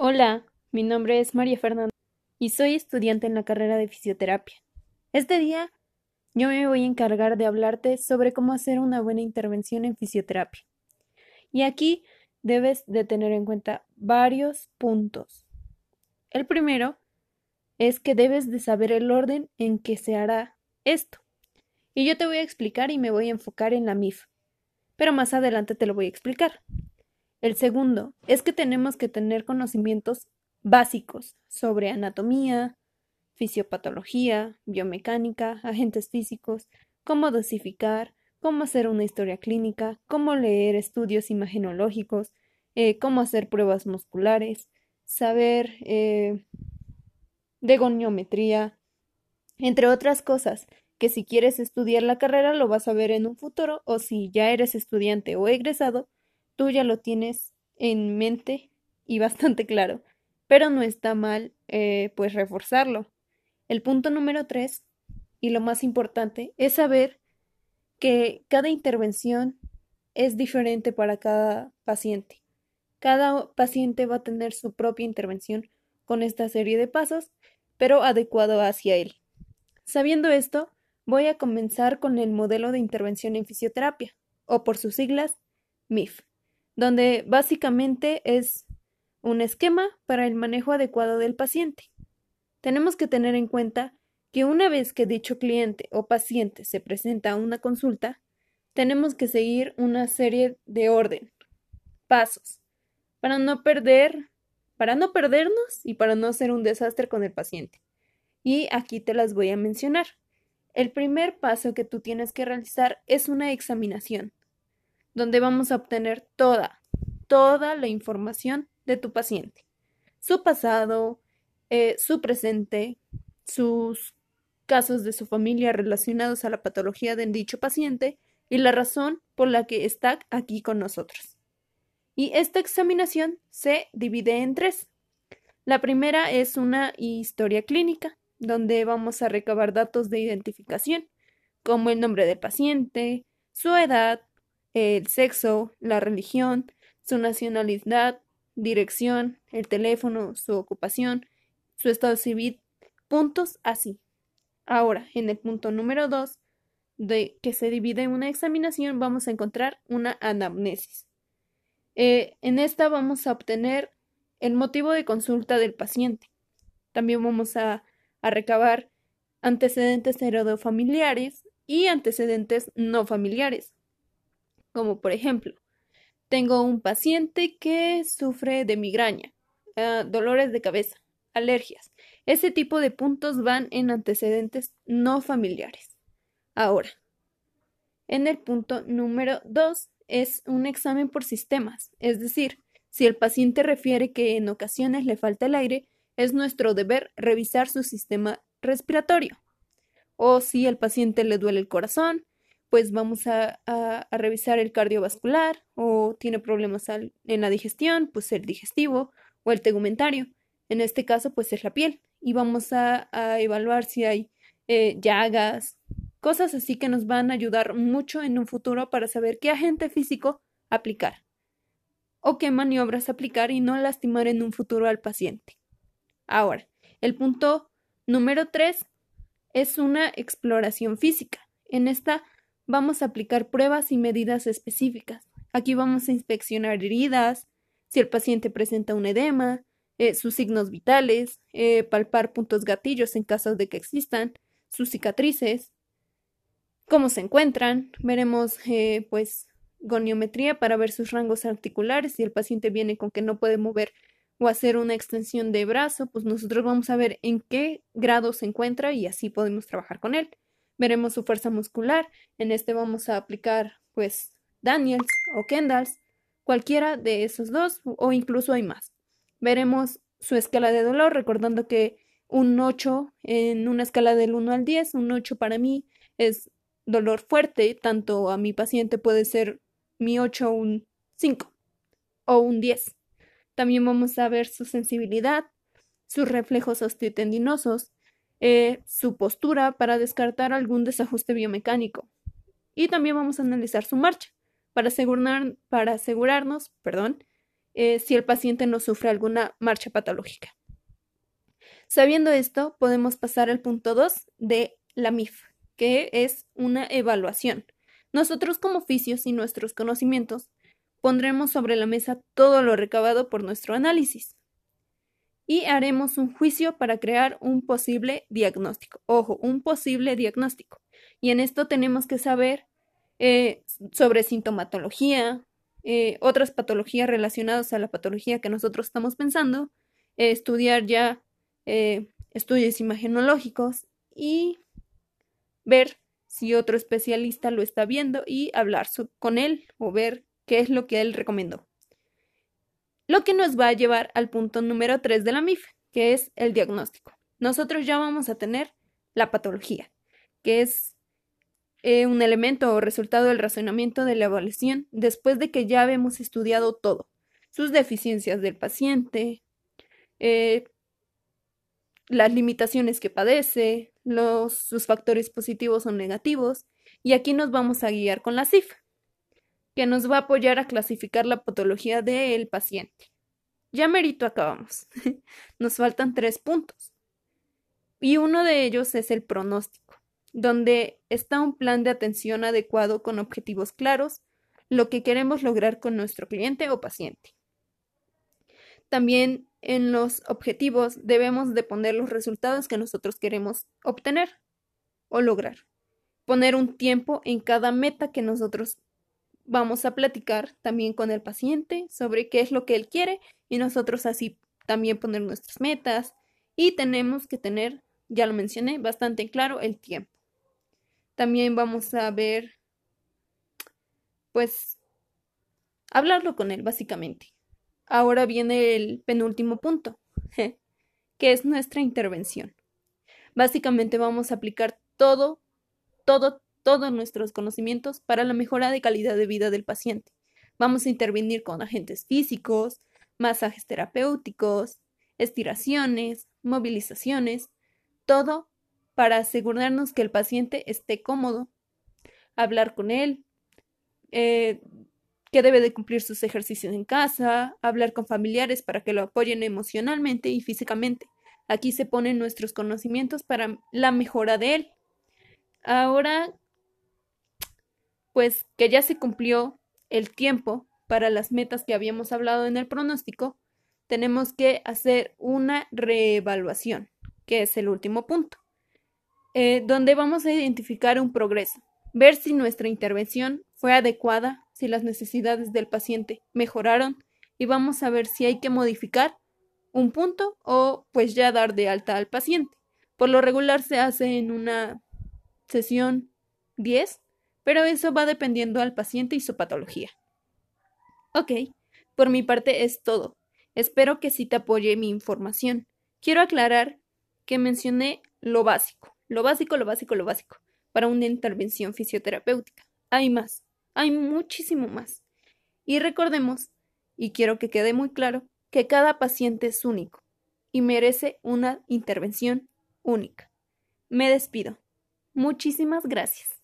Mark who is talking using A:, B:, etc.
A: Hola, mi nombre es María Fernanda y soy estudiante en la carrera de fisioterapia. Este día yo me voy a encargar de hablarte sobre cómo hacer una buena intervención en fisioterapia. Y aquí debes de tener en cuenta varios puntos. El primero es que debes de saber el orden en que se hará esto. Y yo te voy a explicar y me voy a enfocar en la MIF. Pero más adelante te lo voy a explicar. El segundo es que tenemos que tener conocimientos básicos sobre anatomía, fisiopatología, biomecánica, agentes físicos, cómo dosificar, cómo hacer una historia clínica, cómo leer estudios imagenológicos, eh, cómo hacer pruebas musculares, saber eh, de goniometría, entre otras cosas que si quieres estudiar la carrera lo vas a ver en un futuro o si ya eres estudiante o egresado, tú ya lo tienes en mente y bastante claro, pero no está mal eh, pues reforzarlo. El punto número tres, y lo más importante, es saber que cada intervención es diferente para cada paciente. Cada paciente va a tener su propia intervención con esta serie de pasos, pero adecuado hacia él. Sabiendo esto, voy a comenzar con el modelo de intervención en fisioterapia, o por sus siglas, MIF donde básicamente es un esquema para el manejo adecuado del paciente. Tenemos que tener en cuenta que una vez que dicho cliente o paciente se presenta a una consulta, tenemos que seguir una serie de orden, pasos, para no perder, para no perdernos y para no hacer un desastre con el paciente. Y aquí te las voy a mencionar. El primer paso que tú tienes que realizar es una examinación donde vamos a obtener toda, toda la información de tu paciente. Su pasado, eh, su presente, sus casos de su familia relacionados a la patología de dicho paciente y la razón por la que está aquí con nosotros. Y esta examinación se divide en tres. La primera es una historia clínica, donde vamos a recabar datos de identificación, como el nombre del paciente, su edad, el sexo, la religión, su nacionalidad, dirección, el teléfono, su ocupación, su estado civil, puntos así. Ahora, en el punto número 2, de que se divide en una examinación, vamos a encontrar una anamnesis. Eh, en esta vamos a obtener el motivo de consulta del paciente. También vamos a, a recabar antecedentes heredofamiliares y antecedentes no familiares como por ejemplo, tengo un paciente que sufre de migraña, ah, dolores de cabeza, alergias. Ese tipo de puntos van en antecedentes no familiares. Ahora, en el punto número 2 es un examen por sistemas, es decir, si el paciente refiere que en ocasiones le falta el aire, es nuestro deber revisar su sistema respiratorio. O si el paciente le duele el corazón, pues vamos a, revisar el cardiovascular o tiene problemas en la digestión, pues el digestivo o el tegumentario. En este caso, pues es la piel. Y vamos a, evaluar si hay eh, llagas, cosas así que nos van a ayudar mucho en un futuro para saber qué agente físico aplicar o qué maniobras aplicar y no lastimar en un futuro al paciente. Ahora, el punto número tres es una exploración física. En esta vamos a aplicar pruebas y medidas específicas. Aquí vamos a inspeccionar heridas, si el paciente presenta un edema, eh, sus signos vitales, eh, palpar puntos gatillos en caso de que existan, sus cicatrices, cómo se encuentran, veremos eh, pues goniometría para ver sus rangos articulares, si el paciente viene con que no puede mover o hacer una extensión de brazo, pues nosotros vamos a ver en qué grado se encuentra y así podemos trabajar con él veremos su fuerza muscular. En este vamos a aplicar pues Daniels o Kendalls, cualquiera de esos dos o incluso hay más. Veremos su escala de dolor, recordando que un 8 en una escala del 1 al 10, un 8 para mí es dolor fuerte, tanto a mi paciente puede ser mi 8 un 5 o un 10. También vamos a ver su sensibilidad, sus reflejos osteotendinosos, eh, su postura para descartar algún desajuste biomecánico. Y también vamos a analizar su marcha para, asegurar, para asegurarnos perdón, eh, si el paciente no sufre alguna marcha patológica. Sabiendo esto, podemos pasar al punto 2 de la MIF, que es una evaluación. Nosotros como oficios y nuestros conocimientos pondremos sobre la mesa todo lo recabado por nuestro análisis y haremos un juicio para crear un posible diagnóstico. Ojo, un posible diagnóstico. Y en esto tenemos que saber eh, sobre sintomatología, eh, otras patologías relacionadas a la patología que nosotros estamos pensando, eh, estudiar ya estudios imagenológicos y ver si otro especialista lo está viendo y hablar con él o ver qué es lo que él recomendó. Lo que nos va a llevar al punto número 3 de la MIF, que es el diagnóstico. Nosotros ya vamos a tener la patología, que es eh, un elemento o resultado del razonamiento de la evaluación después de que ya hemos estudiado todo, sus deficiencias del paciente, eh, las limitaciones que padece, los, sus factores positivos o negativos, y aquí nos vamos a guiar con la CIF, que nos va a apoyar a clasificar la patología del paciente. Ya merito acabamos. nos faltan tres puntos. Y uno de ellos es el pronóstico, donde está un plan de atención adecuado con objetivos claros, lo que queremos lograr con nuestro cliente o paciente. También en los objetivos debemos de poner los resultados que nosotros queremos obtener o lograr. Poner un tiempo en cada meta que nosotros vamos a platicar también con el paciente sobre qué es lo que él quiere y nosotros así también poner nuestras metas y tenemos que tener, ya lo mencioné, bastante claro el tiempo. También vamos a ver, pues, hablarlo con él básicamente. Ahora viene el penúltimo punto, que es nuestra intervención. Básicamente vamos a aplicar todo, todo, todos nuestros conocimientos para la mejora de calidad de vida del paciente. Vamos a intervenir con agentes físicos, masajes terapéuticos, estiraciones, movilizaciones, todo para asegurarnos que el paciente esté cómodo, hablar con él, eh, que debe de cumplir sus ejercicios en casa, hablar con familiares para que lo apoyen emocionalmente y físicamente. Aquí se ponen nuestros conocimientos para la mejora de él. Ahora, pues que ya se cumplió el tiempo para las metas que habíamos hablado en el pronóstico, tenemos que hacer una reevaluación, que es el último punto, eh, donde vamos a identificar un progreso, ver si nuestra intervención fue adecuada si las necesidades del paciente mejoraron y vamos a ver si hay que modificar un punto o pues ya dar de alta al paciente. Por lo regular se hace en una sesión 10, pero eso va dependiendo al paciente y su patología. Ok, por mi parte es todo. Espero que sí te apoye mi información. Quiero aclarar que mencioné lo básico, lo básico, lo básico, lo básico, para una intervención fisioterapéutica. Hay más hay muchísimo más. Y recordemos, y quiero que quede muy claro, que cada paciente es único y merece una intervención única. Me despido. Muchísimas gracias.